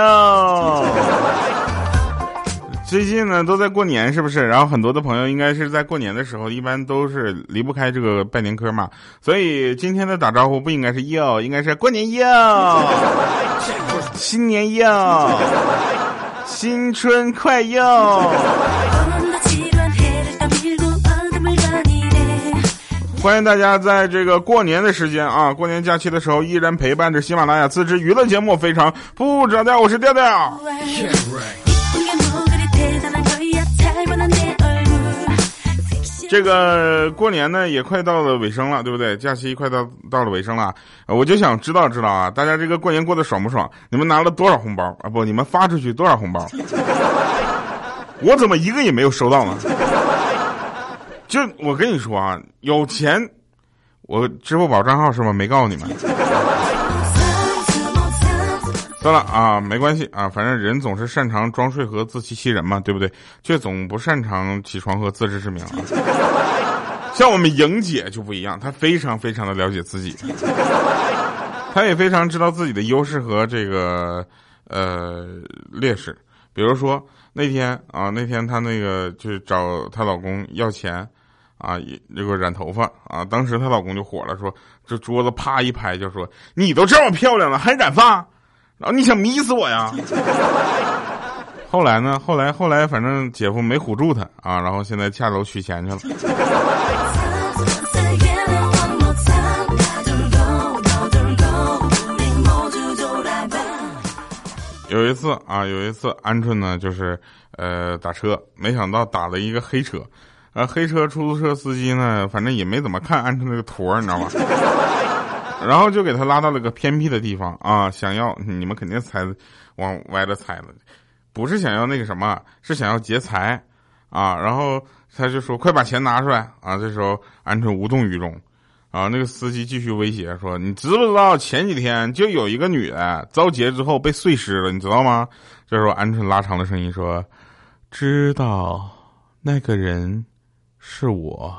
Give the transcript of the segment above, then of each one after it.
哟！最近呢都在过年，是不是？然后很多的朋友应该是在过年的时候，一般都是离不开这个拜年歌嘛。所以今天的打招呼不应该是哟，应该是过年哟，新年哟，新春快哟！欢迎大家在这个过年的时间啊，过年假期的时候，依然陪伴着喜马拉雅自制娱乐节目，非常不着调。我是调调。这个过年呢也快到了尾声了，对不对？假期快到到了尾声了，我就想知道知道啊，大家这个过年过得爽不爽？你们拿了多少红包啊？不，你们发出去多少红包？我怎么一个也没有收到呢？就我跟你说啊，有钱，我支付宝账号是吗？没告诉你们。算了啊，没关系啊，反正人总是擅长装睡和自欺欺人嘛，对不对？却总不擅长起床和自知之明。像我们莹姐就不一样，她非常非常的了解自己，她也非常知道自己的优势和这个呃劣势。比如说那天啊，那天她那个去找她老公要钱啊，这个染头发啊，当时她老公就火了，说这桌子啪一拍，就说你都这么漂亮了，还染发？然后你想迷死我呀？后来呢？后来后来，反正姐夫没唬住他啊，然后现在下楼取钱去了。有一次啊，有一次，鹌鹑呢，就是呃打车，没想到打了一个黑车，啊，黑车出租车司机呢，反正也没怎么看鹌鹑那个坨你知道吗？然后就给他拉到了个偏僻的地方啊，想要你们肯定猜，往歪了猜了，不是想要那个什么，是想要劫财啊。然后他就说：“快把钱拿出来啊！”这时候鹌鹑无动于衷啊。那个司机继续威胁说：“你知不知道前几天就有一个女的遭劫之后被碎尸了，你知道吗？”这时候鹌鹑拉长了声音说：“知道，那个人是我。”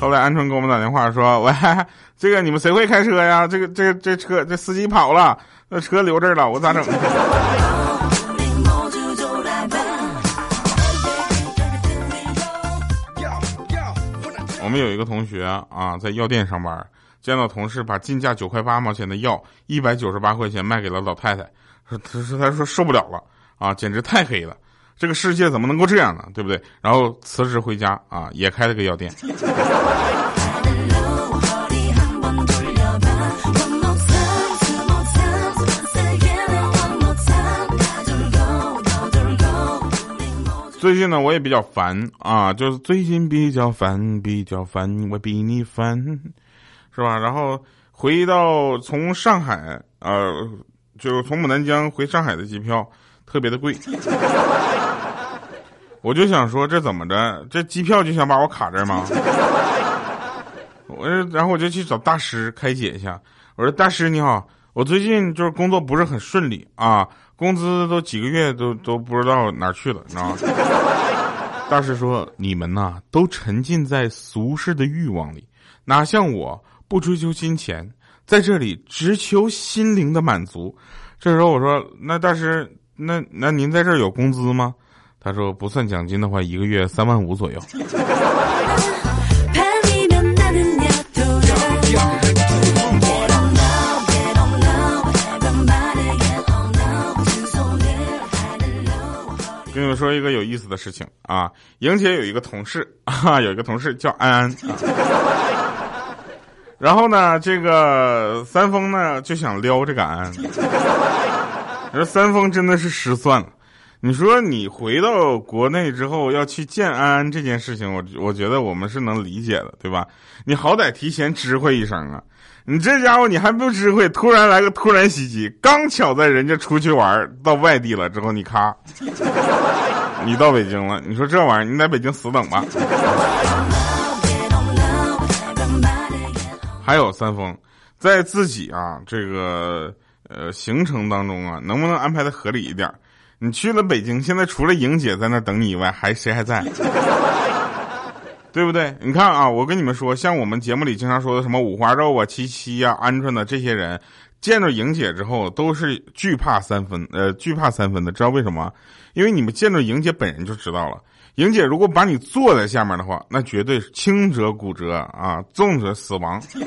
后来鹌鹑给我们打电话说：“喂，这个你们谁会开车呀？这个这个这车这司机跑了，那车留这儿了，我咋整？”我们有一个同学啊，在药店上班，见到同事把进价九块八毛钱的药一百九十八块钱卖给了老太太，说他说他说受不了了啊，简直太黑了。这个世界怎么能够这样呢？对不对？然后辞职回家啊，也开了个药店。最近呢，我也比较烦啊，就是最近比较烦，比较烦，我比你烦，是吧？然后回到从上海，呃，就从牡丹江回上海的机票特别的贵。我就想说，这怎么着？这机票就想把我卡这儿吗？我然后我就去找大师开解一下。我说：“大师你好，我最近就是工作不是很顺利啊，工资都几个月都都不知道哪去了，你知道吗？” 大师说：“你们呐，都沉浸在俗世的欲望里，哪像我不追求金钱，在这里只求心灵的满足。”这时候我说：“那大师，那那您在这儿有工资吗？”他说不算奖金的话，一个月三万五左右。跟你们说一个有意思的事情啊，莹姐有一个同事啊，有一个同事叫安安。然后呢，这个三丰呢就想撩这个安安。说三丰真的是失算了。你说你回到国内之后要去见安安这件事情，我我觉得我们是能理解的，对吧？你好歹提前知会一声啊！你这家伙你还不知会，突然来个突然袭击，刚巧在人家出去玩到外地了之后，你咔，你到北京了，你说这玩意儿，你在北京死等吧。还有三丰，在自己啊这个呃行程当中啊，能不能安排的合理一点？你去了北京，现在除了莹姐在那等你以外，还谁还在？对不对？你看啊，我跟你们说，像我们节目里经常说的什么五花肉啊、七七呀、鹌鹑的这些人，见着莹姐之后都是惧怕三分，呃，惧怕三分的。知道为什么？因为你们见着莹姐本人就知道了。莹姐如果把你坐在下面的话，那绝对是轻者骨折啊，重者死亡，知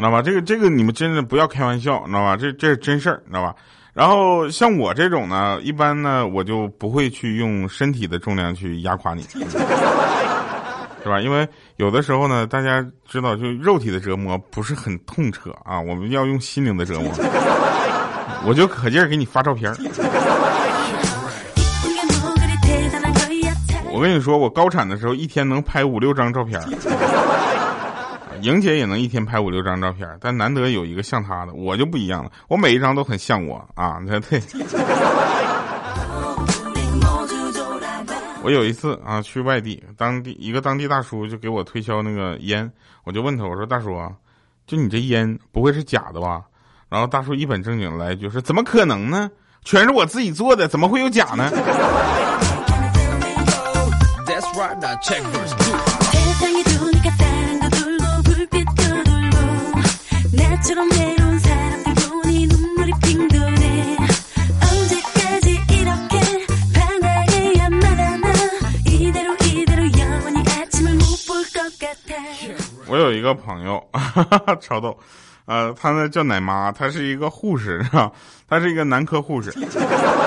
道吧？这个这个你们真的不要开玩笑，知道吧？这这是真事儿，知道吧？然后像我这种呢，一般呢我就不会去用身体的重量去压垮你，是吧？因为有的时候呢，大家知道，就肉体的折磨不是很痛彻啊，我们要用心灵的折磨，我就可劲儿给你发照片我跟你说，我高产的时候一天能拍五六张照片莹 姐也能一天拍五六张照片，但难得有一个像她的，我就不一样了。我每一张都很像我啊！你看，对。我有一次啊，去外地，当地一个当地大叔就给我推销那个烟，我就问他，我说大叔啊，就你这烟不会是假的吧？然后大叔一本正经来一句说，怎么可能呢？全是我自己做的，怎么会有假呢？我有一个朋友，超逗，呃，他呢叫奶妈，他是一个护士，是吧？他是一个男科护士。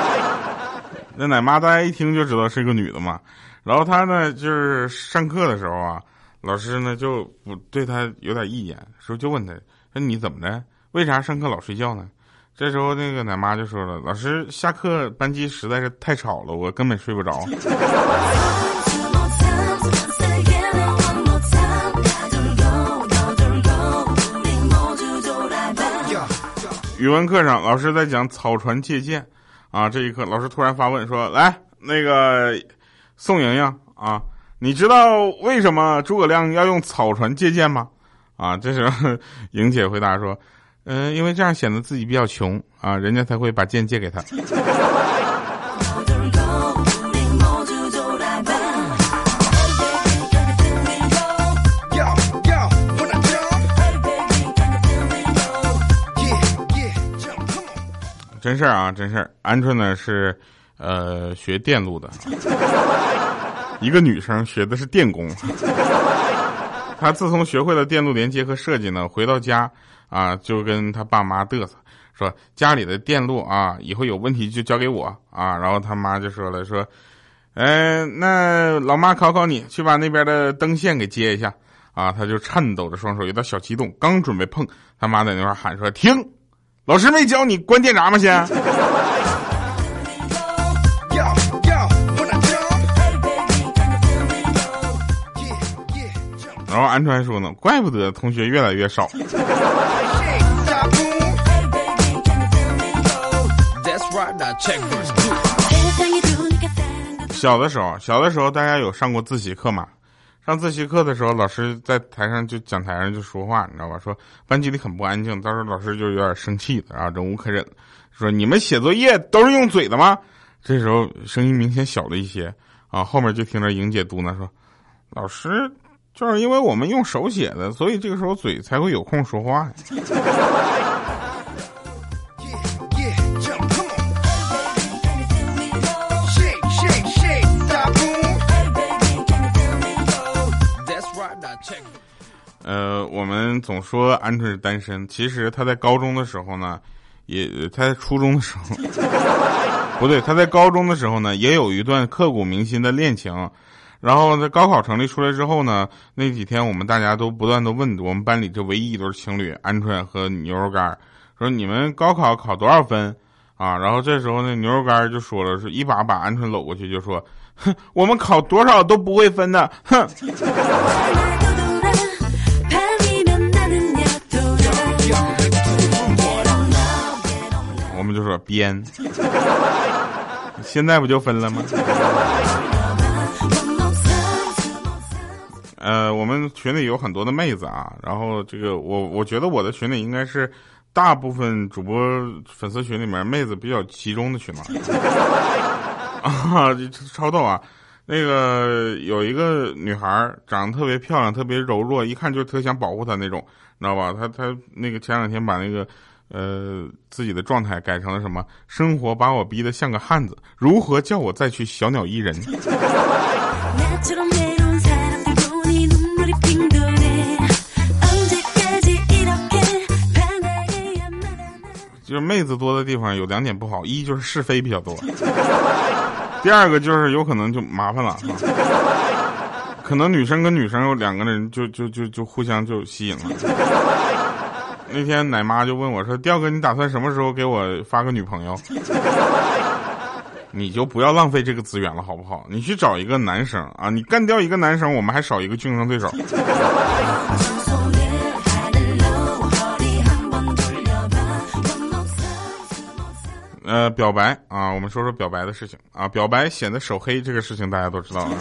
那奶妈大家一听就知道是一个女的嘛。然后他呢就是上课的时候啊。老师呢就不对他有点意见，说就问他说你怎么的？为啥上课老睡觉呢？这时候那个奶妈就说了，老师下课班级实在是太吵了，我根本睡不着。语文课上老师在讲草船借箭，啊，这一刻老师突然发问说来那个宋莹莹啊。你知道为什么诸葛亮要用草船借箭吗？啊，这时候 莹姐回答说：“嗯，因为这样显得自己比较穷啊，人家才会把剑借给他。”真事儿啊，真事儿。鹌鹑呢是，呃，学电路的。一个女生学的是电工，她自从学会了电路连接和设计呢，回到家啊，就跟她爸妈嘚瑟，说家里的电路啊，以后有问题就交给我啊。然后他妈就说了，说，嗯，那老妈考考你，去把那边的灯线给接一下啊。他就颤抖着双手，有点小激动，刚准备碰，他妈在那块喊说，停，老师没教你关电闸吗？先。然后鹌鹑还说呢，怪不得同学越来越少。小的时候，小的时候大家有上过自习课吗？上自习课的时候，老师在台上就讲台上就说话，你知道吧？说班级里很不安静，到时候老师就有点生气的啊，忍无可忍，说你们写作业都是用嘴的吗？这时候声音明显小了一些啊，后面就听着莹姐嘟囔说，老师。就是因为我们用手写的，所以这个时候嘴才会有空说话呀。呃，我们总说鹌鹑是单身，其实他在高中的时候呢，也他在初中的时候，不对，他在高中的时候呢，也有一段刻骨铭心的恋情。然后在高考成绩出来之后呢，那几天我们大家都不断的问我们班里这唯一一对情侣鹌鹑和牛肉干，说你们高考考多少分啊？然后这时候那牛肉干就说了，是一把把鹌鹑搂过去就说，哼，我们考多少都不会分的，哼。我们就说编，现在不就分了吗？呃，我们群里有很多的妹子啊，然后这个我我觉得我的群里应该是大部分主播粉丝群里面妹子比较集中的群嘛，啊，超逗啊！那个有一个女孩长得特别漂亮，特别柔弱，一看就特想保护她那种，你知道吧？她她那个前两天把那个呃自己的状态改成了什么？生活把我逼得像个汉子，如何叫我再去小鸟依人？就是妹子多的地方有两点不好，一就是是非比较多，第二个就是有可能就麻烦了，可能女生跟女生有两个人就就就就互相就吸引了。那天奶妈就问我说：“调哥，你打算什么时候给我发个女朋友？” 你就不要浪费这个资源了，好不好？你去找一个男生啊，你干掉一个男生，我们还少一个竞争对手。呃，表白啊，我们说说表白的事情啊。表白显得手黑，这个事情大家都知道啊。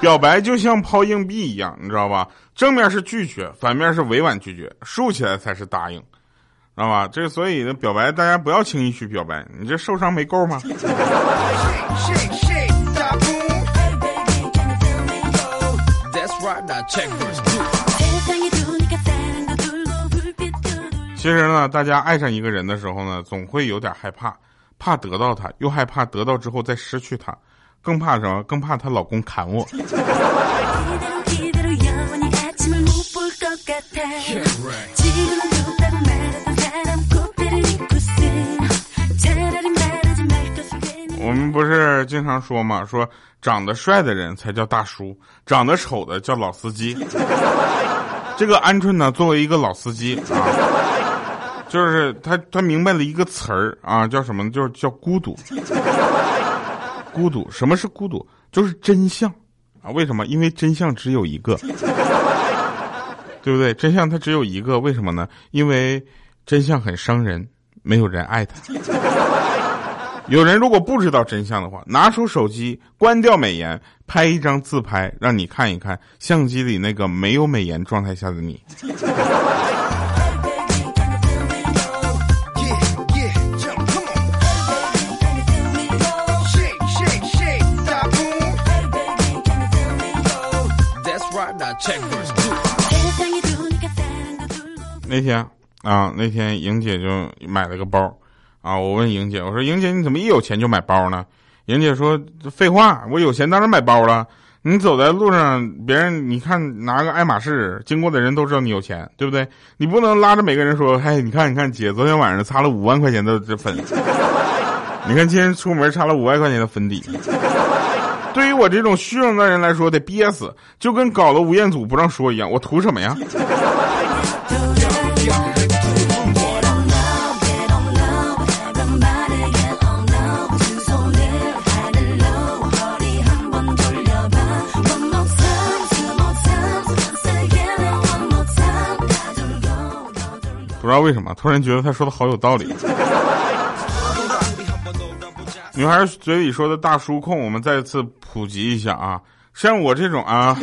表白就像抛硬币一样，你知道吧？正面是拒绝，反面是委婉拒绝，竖起来才是答应，知道吧？这所以呢，表白大家不要轻易去表白，你这受伤没够吗？其实呢，大家爱上一个人的时候呢，总会有点害怕，怕得到他，又害怕得到之后再失去他，更怕什么？更怕她老公砍我。我们不是经常说嘛，说长得帅的人才叫大叔，长得丑的叫老司机。这个鹌鹑呢，作为一个老司机啊。就是他，他明白了一个词儿啊，叫什么呢？就是叫孤独。孤独，什么是孤独？就是真相啊。为什么？因为真相只有一个，对不对？真相它只有一个，为什么呢？因为真相很伤人，没有人爱他。有人如果不知道真相的话，拿出手机，关掉美颜，拍一张自拍，让你看一看相机里那个没有美颜状态下的你。那天啊，那天莹姐就买了个包，啊，我问莹姐，我说莹姐你怎么一有钱就买包呢？莹姐说废话，我有钱当然买包了。你走在路上，别人你看拿个爱马仕，经过的人都知道你有钱，对不对？你不能拉着每个人说，嘿，你看你看姐昨天晚上擦了五万块钱的这粉，你看今天出门擦了五万块钱的粉底。对于我这种虚荣的人来说，得憋死，就跟搞了吴彦祖不让说一样。我图什么呀？不知道为什么，突然觉得他说的好有道理。女孩嘴里说的大叔控，我们再次普及一下啊！像我这种啊，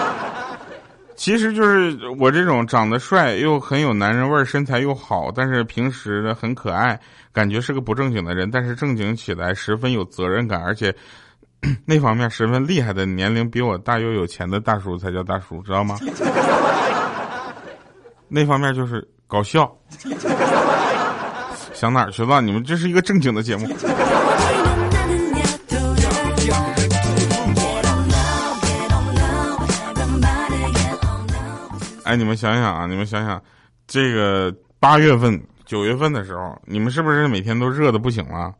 其实就是我这种长得帅又很有男人味儿、身材又好，但是平时呢很可爱，感觉是个不正经的人，但是正经起来十分有责任感，而且 那方面十分厉害的，年龄比我大又有钱的大叔才叫大叔，知道吗？那方面就是搞笑。想哪儿去了？你们这是一个正经的节目。哎，你们想想啊，你们想想，这个八月份、九月份的时候，你们是不是每天都热的不行了？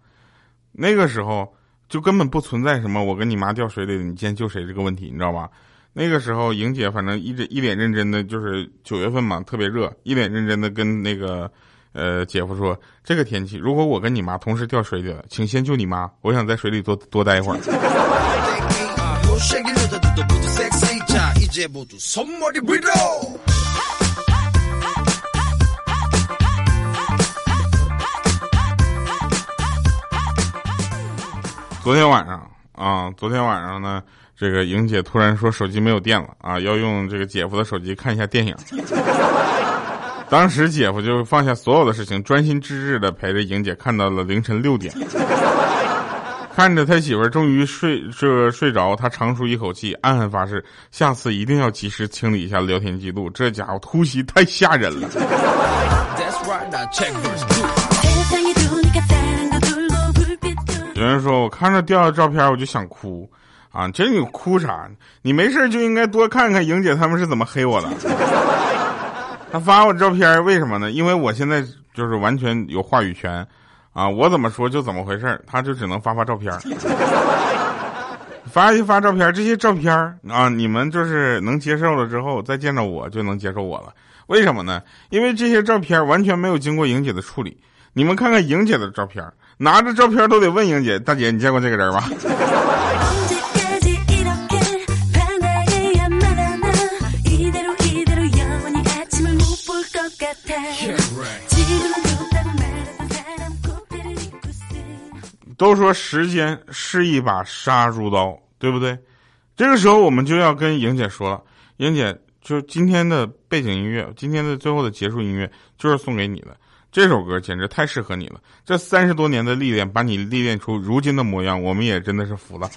那个时候就根本不存在什么我跟你妈掉水里，你先救谁这个问题，你知道吧？那个时候，莹姐反正一直一脸认真的，就是九月份嘛，特别热，一脸认真的跟那个。呃，姐夫说这个天气，如果我跟你妈同时掉水里了，请先救你妈，我想在水里多多待一会儿。昨天晚上啊，昨天晚上呢，这个莹姐突然说手机没有电了啊，要用这个姐夫的手机看一下电影。当时姐夫就放下所有的事情，专心致志的陪着莹姐看到了凌晨六点。看着他媳妇儿终于睡这睡着，他长舒一口气，暗暗发誓，下次一定要及时清理一下聊天记录。这家伙突袭太吓人了。有人说我看着掉的照片我就想哭，啊，这你哭啥？你没事就应该多看看莹姐他们是怎么黑我的。他发我照片为什么呢？因为我现在就是完全有话语权。啊，我怎么说就怎么回事他就只能发发照片发一发照片这些照片啊，你们就是能接受了之后，再见着我就能接受我了。为什么呢？因为这些照片完全没有经过莹姐的处理。你们看看莹姐的照片拿着照片都得问莹姐大姐，你见过这个人吗？都说时间是一把杀猪刀，对不对？这个时候我们就要跟莹姐说了，莹姐，就今天的背景音乐，今天的最后的结束音乐就是送给你的。这首歌简直太适合你了，这三十多年的历练把你历练出如今的模样，我们也真的是服了。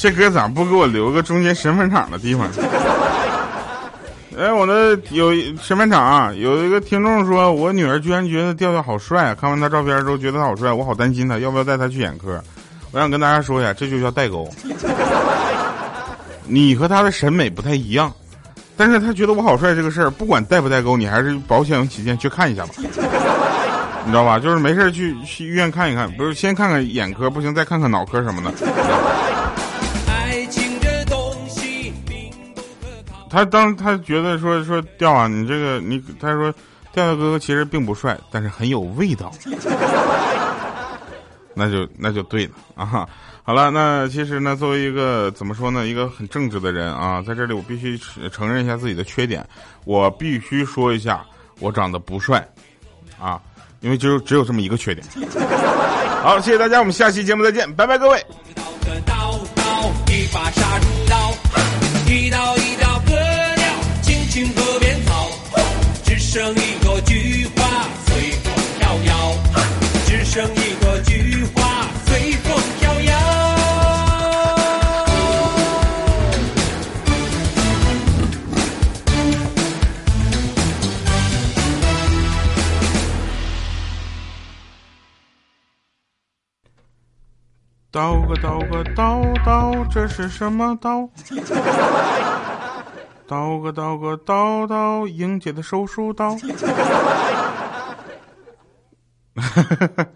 这歌咋不给我留个中间身份场的地方？哎，我的有身份场，啊有一个听众说，我女儿居然觉得调调好帅，啊看完他照片之后觉得他好帅，我好担心他，要不要带他去眼科？我想跟大家说一下，这就叫代沟。你和他的审美不太一样，但是他觉得我好帅这个事儿，不管代不代沟，你还是保险起见去看一下吧。你知道吧？就是没事去去医院看一看，不是先看看眼科，不行再看看脑科什么的。他当他觉得说说调啊，你这个你他说调调哥哥其实并不帅，但是很有味道，那就那就对了啊。好了，那其实呢，作为一个怎么说呢，一个很正直的人啊，在这里我必须承认一下自己的缺点，我必须说一下我长得不帅啊，因为就只有这么一个缺点。好，谢谢大家，我们下期节目再见，拜拜各位。刀刀刀一把个刀刀，这是什么刀？刀个刀个刀刀，莹姐的手术刀。哈哈哈。